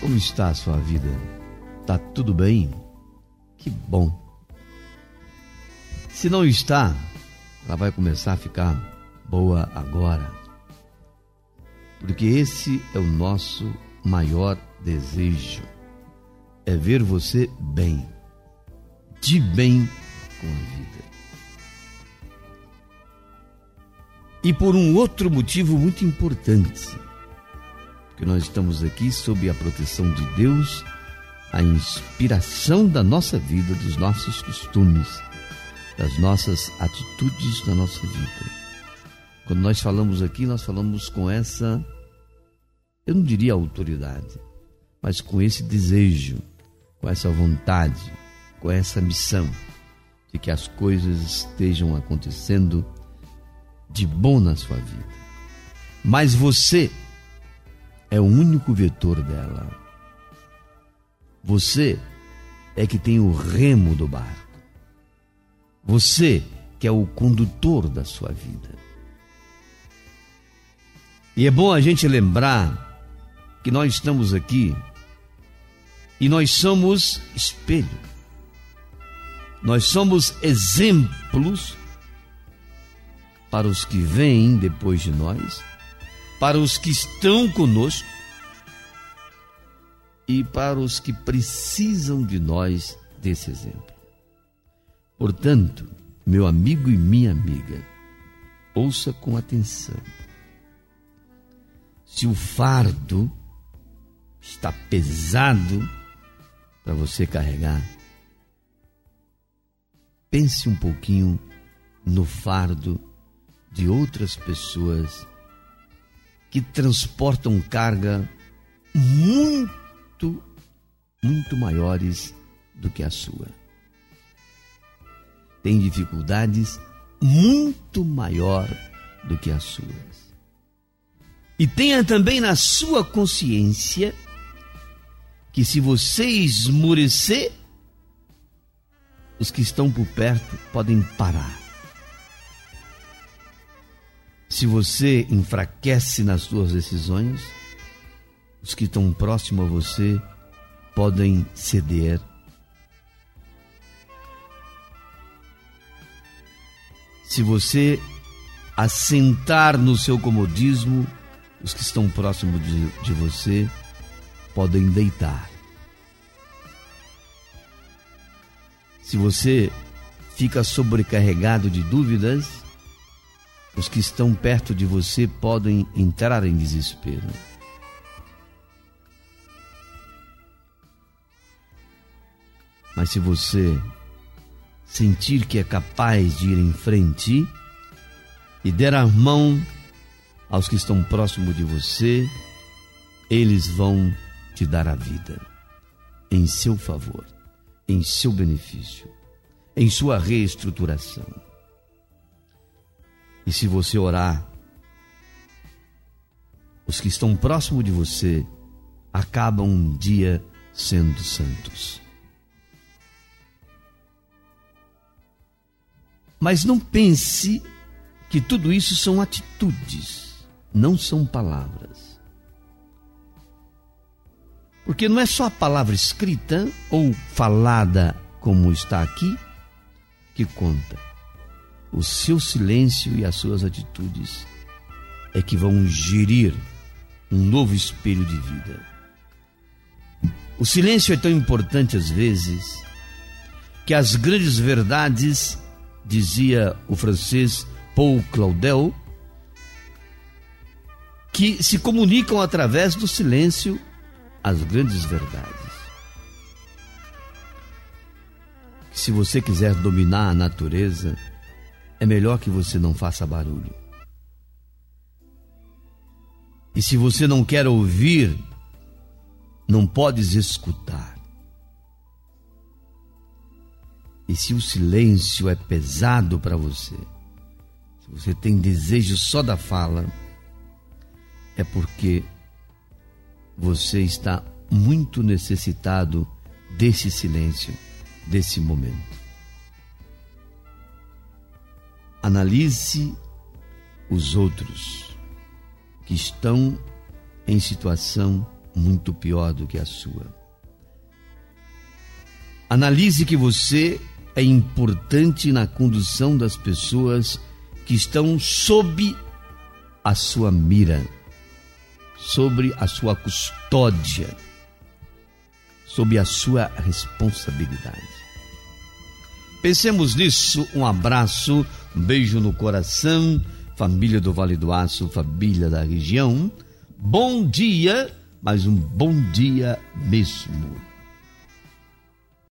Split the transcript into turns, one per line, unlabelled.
Como está a sua vida? Tá tudo bem? Que bom. Se não está, ela vai começar a ficar boa agora. Porque esse é o nosso maior desejo. É ver você bem, de bem com a vida. E por um outro motivo muito importante, que nós estamos aqui sob a proteção de Deus, a inspiração da nossa vida, dos nossos costumes, das nossas atitudes na nossa vida. Quando nós falamos aqui, nós falamos com essa, eu não diria autoridade, mas com esse desejo, com essa vontade, com essa missão de que as coisas estejam acontecendo de bom na sua vida. Mas você é o único vetor dela. Você é que tem o remo do barco. Você que é o condutor da sua vida. E é bom a gente lembrar que nós estamos aqui e nós somos espelho. Nós somos exemplos para os que vêm depois de nós, para os que estão conosco e para os que precisam de nós desse exemplo. Portanto, meu amigo e minha amiga, ouça com atenção. Se o fardo está pesado para você carregar, pense um pouquinho no fardo de outras pessoas que transportam carga muito, muito maiores do que a sua. Tem dificuldades muito maior do que as suas. E tenha também na sua consciência que se você esmurecer, os que estão por perto podem parar se você enfraquece nas suas decisões, os que estão próximos a você podem ceder. Se você assentar no seu comodismo, os que estão próximos de, de você podem deitar. Se você fica sobrecarregado de dúvidas, os que estão perto de você podem entrar em desespero. Mas se você sentir que é capaz de ir em frente e der a mão aos que estão próximos de você, eles vão te dar a vida em seu favor, em seu benefício, em sua reestruturação. E se você orar, os que estão próximos de você acabam um dia sendo santos. Mas não pense que tudo isso são atitudes, não são palavras. Porque não é só a palavra escrita ou falada como está aqui que conta o seu silêncio e as suas atitudes é que vão gerir um novo espelho de vida. O silêncio é tão importante às vezes que as grandes verdades, dizia o francês Paul Claudel, que se comunicam através do silêncio as grandes verdades. Se você quiser dominar a natureza, é melhor que você não faça barulho. E se você não quer ouvir, não podes escutar. E se o silêncio é pesado para você, se você tem desejo só da fala, é porque você está muito necessitado desse silêncio, desse momento. Analise os outros que estão em situação muito pior do que a sua. Analise que você é importante na condução das pessoas que estão sob a sua mira, sobre a sua custódia, sob a sua responsabilidade. Pensemos nisso. Um abraço, um beijo no coração, família do Vale do Aço, família da região. Bom dia, mas um bom dia mesmo.